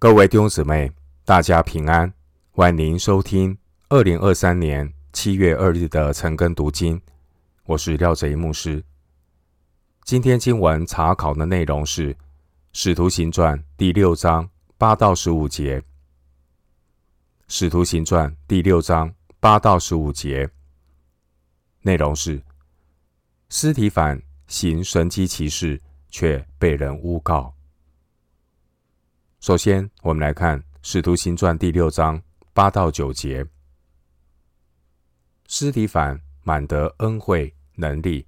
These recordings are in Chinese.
各位弟兄姊妹，大家平安，欢迎收听二零二三年七月二日的晨更读经。我是廖哲牧师。今天经文查考的内容是《使徒行传》第六章八到十五节，《使徒行传》第六章八到十五节内容是：司提反行神迹奇事，却被人诬告。首先，我们来看《使徒行传》第六章八到九节。司提凡满得恩惠能力，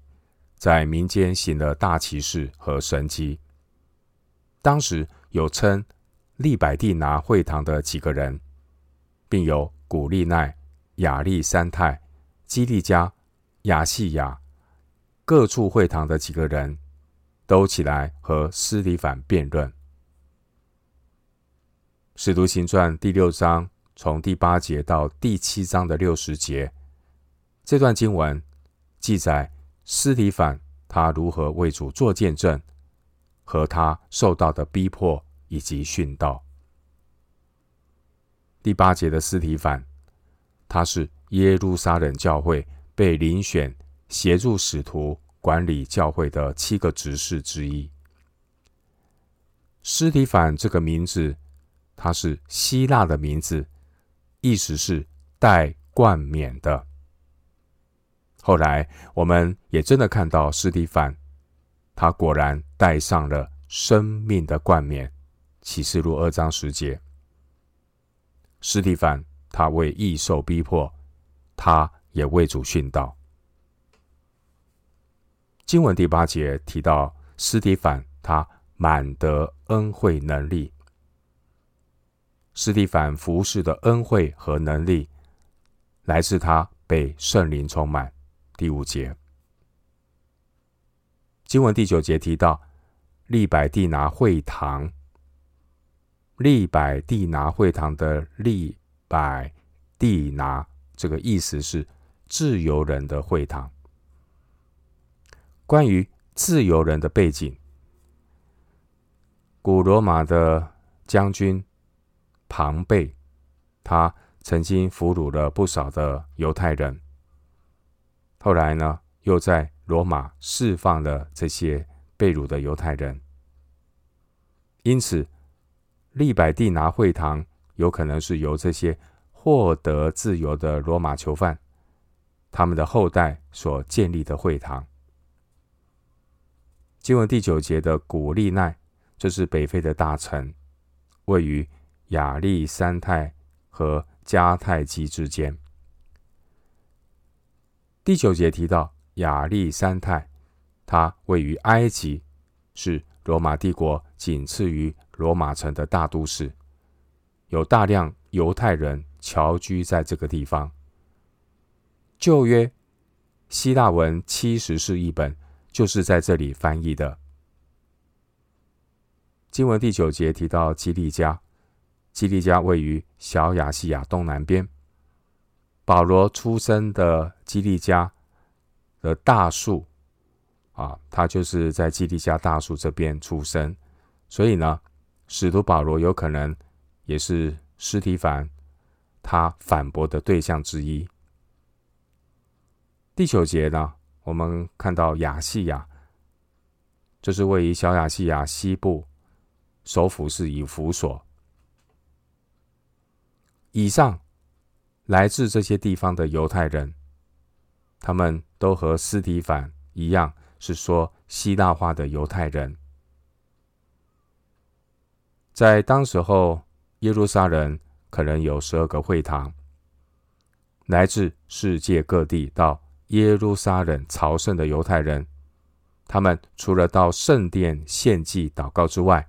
在民间行了大奇事和神迹。当时有称利百地拿会堂的几个人，并有古利奈、亚历山太、基利加、亚细亚各处会堂的几个人，都起来和斯提凡辩论。使徒行传第六章从第八节到第七章的六十节，这段经文记载司提反他如何为主做见证，和他受到的逼迫以及殉道。第八节的司提反，他是耶路撒冷教会被遴选协助使徒管理教会的七个执事之一。司提反这个名字。他是希腊的名字，意思是带冠冕的。后来我们也真的看到斯蒂凡，他果然带上了生命的冠冕。启示录二章十节，斯蒂凡他为义受逼迫，他也为主殉道。经文第八节提到斯蒂凡，他满得恩惠能力。斯蒂凡服侍的恩惠和能力，来自他被圣灵充满。第五节，经文第九节提到利百地拿会堂，利百地拿会堂的利百地拿，这个意思是自由人的会堂。关于自由人的背景，古罗马的将军。庞贝，他曾经俘虏了不少的犹太人，后来呢，又在罗马释放了这些被掳的犹太人。因此，利百地拿会堂有可能是由这些获得自由的罗马囚犯，他们的后代所建立的会堂。经文第九节的古利奈，这是北非的大城，位于。亚历山太和迦太基之间。第九节提到亚历山太，他位于埃及，是罗马帝国仅次于罗马城的大都市，有大量犹太人侨居在这个地方。旧约希腊文七十士译本就是在这里翻译的。经文第九节提到基利家。基利家位于小亚细亚东南边。保罗出生的基利家的大树啊，他就是在基利家大树这边出生，所以呢，使徒保罗有可能也是司提凡他反驳的对象之一。第九节呢，我们看到亚细亚，这是位于小亚细亚西部，首府是以弗所。以上来自这些地方的犹太人，他们都和斯提凡一样，是说希腊话的犹太人。在当时候，耶路撒冷可能有十二个会堂，来自世界各地到耶路撒冷朝圣的犹太人，他们除了到圣殿献祭祷告之外，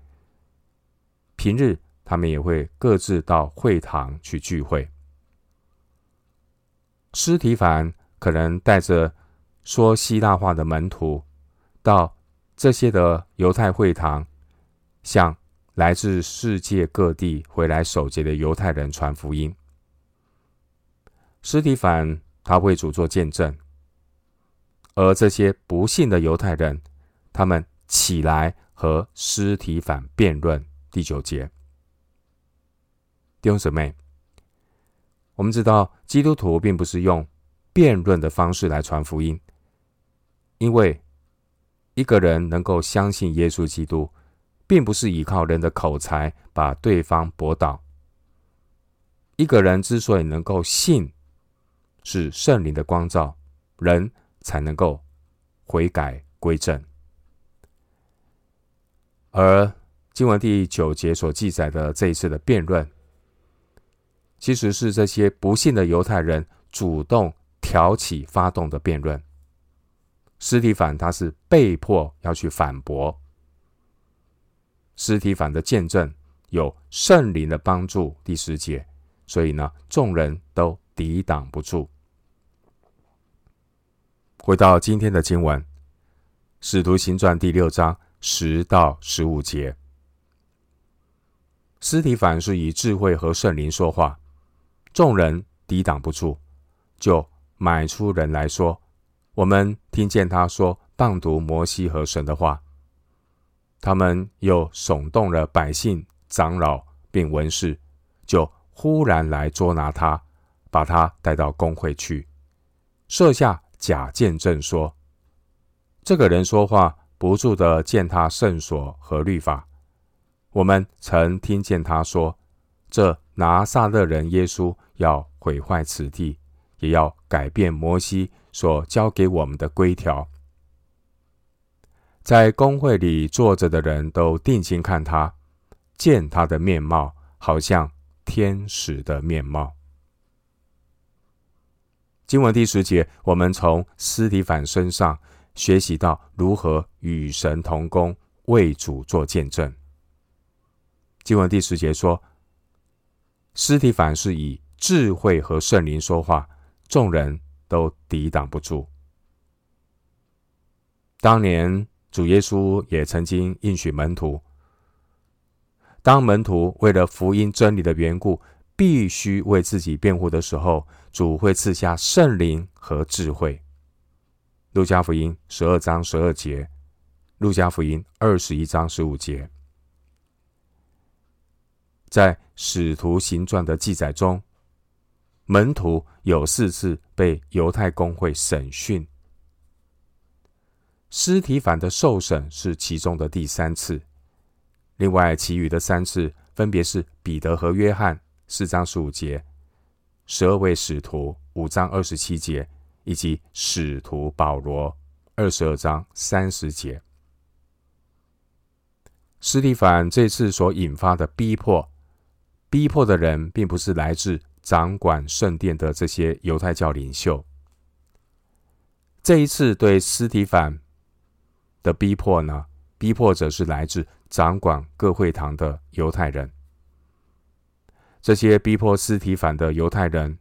平日。他们也会各自到会堂去聚会。司提反可能带着说希腊话的门徒到这些的犹太会堂，向来自世界各地回来守节的犹太人传福音。司提反他为主做见证，而这些不信的犹太人，他们起来和司提反辩论。第九节。弟兄姊妹，我们知道基督徒并不是用辩论的方式来传福音，因为一个人能够相信耶稣基督，并不是依靠人的口才把对方驳倒。一个人之所以能够信，是圣灵的光照，人才能够悔改归正。而经文第九节所记载的这一次的辩论，其实是这些不幸的犹太人主动挑起、发动的辩论。司提反他是被迫要去反驳。司提反的见证有圣灵的帮助，第十节，所以呢，众人都抵挡不住。回到今天的经文，《使徒行传》第六章十到十五节，司提反是以智慧和圣灵说话。众人抵挡不住，就买出人来说：“我们听见他说谤读摩西和神的话。”他们又耸动了百姓、长老并文士，就忽然来捉拿他，把他带到公会去，设下假见证说：“这个人说话不住的践踏圣所和律法。我们曾听见他说，这拿撒勒人耶稣。”要毁坏此地，也要改变摩西所教给我们的规条。在公会里坐着的人都定睛看他，见他的面貌好像天使的面貌。经文第十节，我们从斯提反身上学习到如何与神同工，为主做见证。经文第十节说，斯提反是以智慧和圣灵说话，众人都抵挡不住。当年主耶稣也曾经应许门徒，当门徒为了福音真理的缘故，必须为自己辩护的时候，主会赐下圣灵和智慧。路加福音十二章十二节，路加福音二十一章十五节，在使徒行传的记载中。门徒有四次被犹太公会审讯，司提反的受审是其中的第三次。另外，其余的三次分别是彼得和约翰四章十五节，十二位使徒五章二十七节，以及使徒保罗二十二章三十节。司提凡这次所引发的逼迫，逼迫的人并不是来自。掌管圣殿的这些犹太教领袖，这一次对斯提反的逼迫呢，逼迫者是来自掌管各会堂的犹太人。这些逼迫斯提反的犹太人，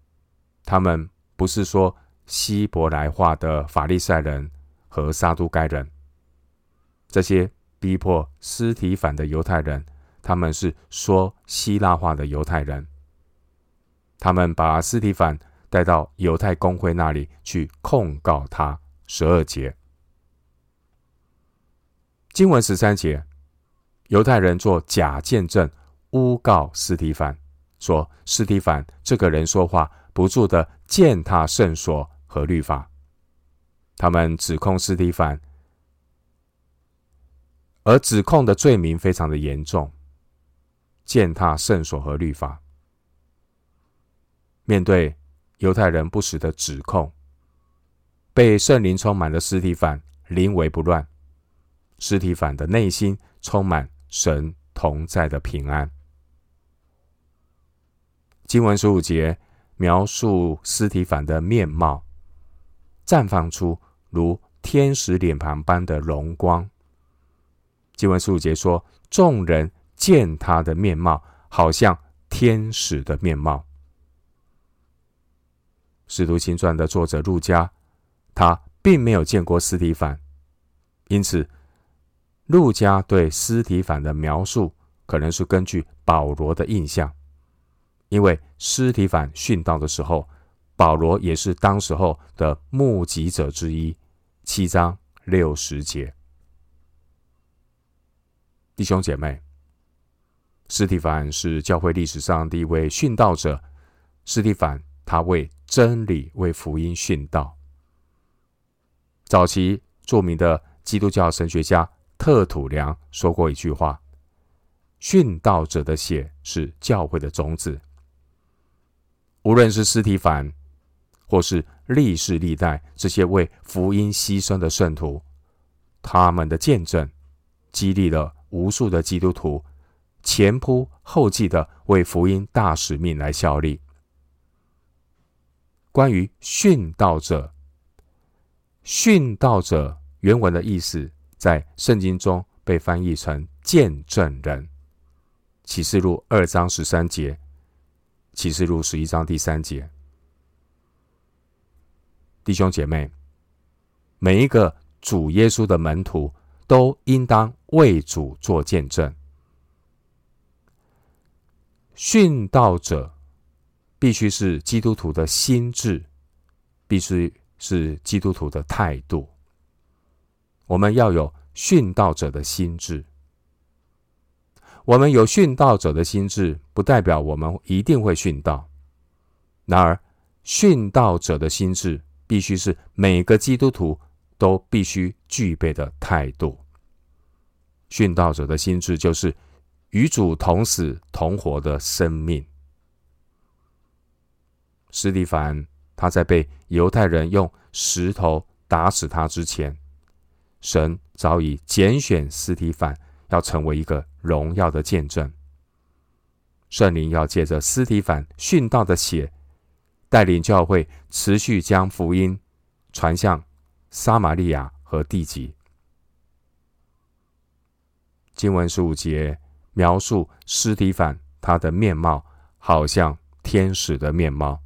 他们不是说希伯来话的法利赛人和撒都该人。这些逼迫斯提反的犹太人，他们是说希腊话的犹太人。他们把斯提凡带到犹太公会那里去控告他。十二节，经文十三节，犹太人做假见证，诬告斯提凡，说斯提凡这个人说话不住的践踏圣所和律法。他们指控斯蒂凡，而指控的罪名非常的严重，践踏圣所和律法。面对犹太人不实的指控，被圣灵充满的尸体反临危不乱。尸体反的内心充满神同在的平安。经文十五节描述尸体反的面貌，绽放出如天使脸庞般的荣光。经文十五节说，众人见他的面貌，好像天使的面貌。《使徒行传》的作者路加，他并没有见过斯提反，因此路加对斯提反的描述可能是根据保罗的印象，因为斯提反殉道的时候，保罗也是当时候的目击者之一。七章六十节，弟兄姐妹，斯提反是教会历史上第一位殉道者。斯提反他为真理、为福音殉道。早期著名的基督教神学家特土良说过一句话：“殉道者的血是教会的种子。”无论是斯提反，或是历世历代这些为福音牺牲的圣徒，他们的见证激励了无数的基督徒。前仆后继的为福音大使命来效力。关于殉道者，殉道者原文的意思在圣经中被翻译成见证人。启示录二章十三节，启示录十一章第三节。弟兄姐妹，每一个主耶稣的门徒都应当为主做见证。殉道者必须是基督徒的心智，必须是基督徒的态度。我们要有殉道者的心智。我们有殉道者的心智，不代表我们一定会殉道。然而，殉道者的心智必须是每个基督徒都必须具备的态度。殉道者的心智就是。与主同死同活的生命。斯提凡他在被犹太人用石头打死他之前，神早已拣选斯提凡要成为一个荣耀的见证。圣灵要借着斯提凡殉道的血，带领教会持续将福音传向撒玛利亚和地极。经文十五节。描述斯提凡，他的面貌好像天使的面貌。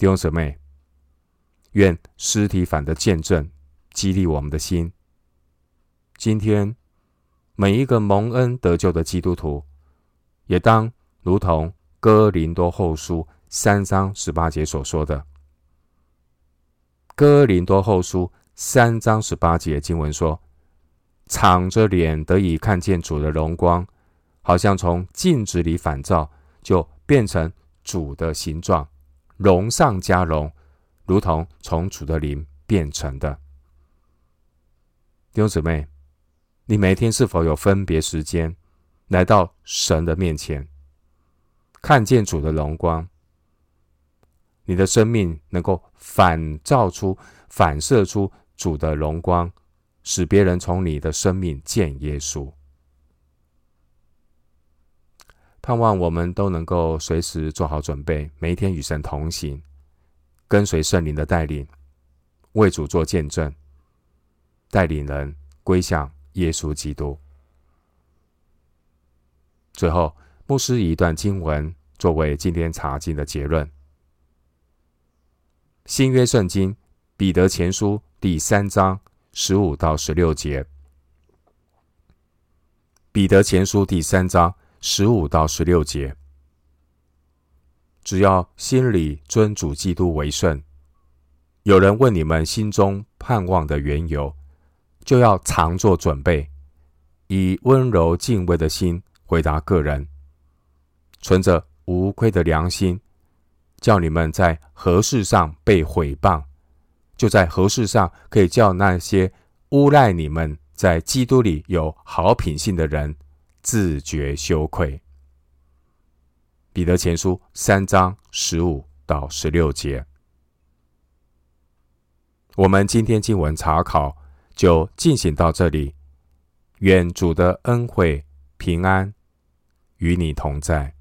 弟兄姊妹，愿尸体反的见证激励我们的心。今天，每一个蒙恩得救的基督徒，也当如同哥林多后书三章十八节所说的。哥林多后书三章十八节经文说。敞着脸得以看见主的荣光，好像从镜子里反照，就变成主的形状，荣上加荣，如同从主的灵变成的。弟兄姊妹，你每天是否有分别时间来到神的面前，看见主的荣光？你的生命能够反照出、反射出主的荣光。使别人从你的生命见耶稣，盼望我们都能够随时做好准备，每一天与神同行，跟随圣灵的带领，为主做见证，带领人归向耶稣基督。最后，牧师以一段经文作为今天查经的结论：新约圣经彼得前书第三章。十五到十六节，彼得前书第三章十五到十六节，只要心里尊主基督为圣。有人问你们心中盼望的缘由，就要常作准备，以温柔敬畏的心回答个人，存着无愧的良心，叫你们在何事上被毁谤。就在何事上可以叫那些诬赖你们在基督里有好品性的人自觉羞愧。彼得前书三章十五到十六节，我们今天经文查考就进行到这里。愿主的恩惠平安与你同在。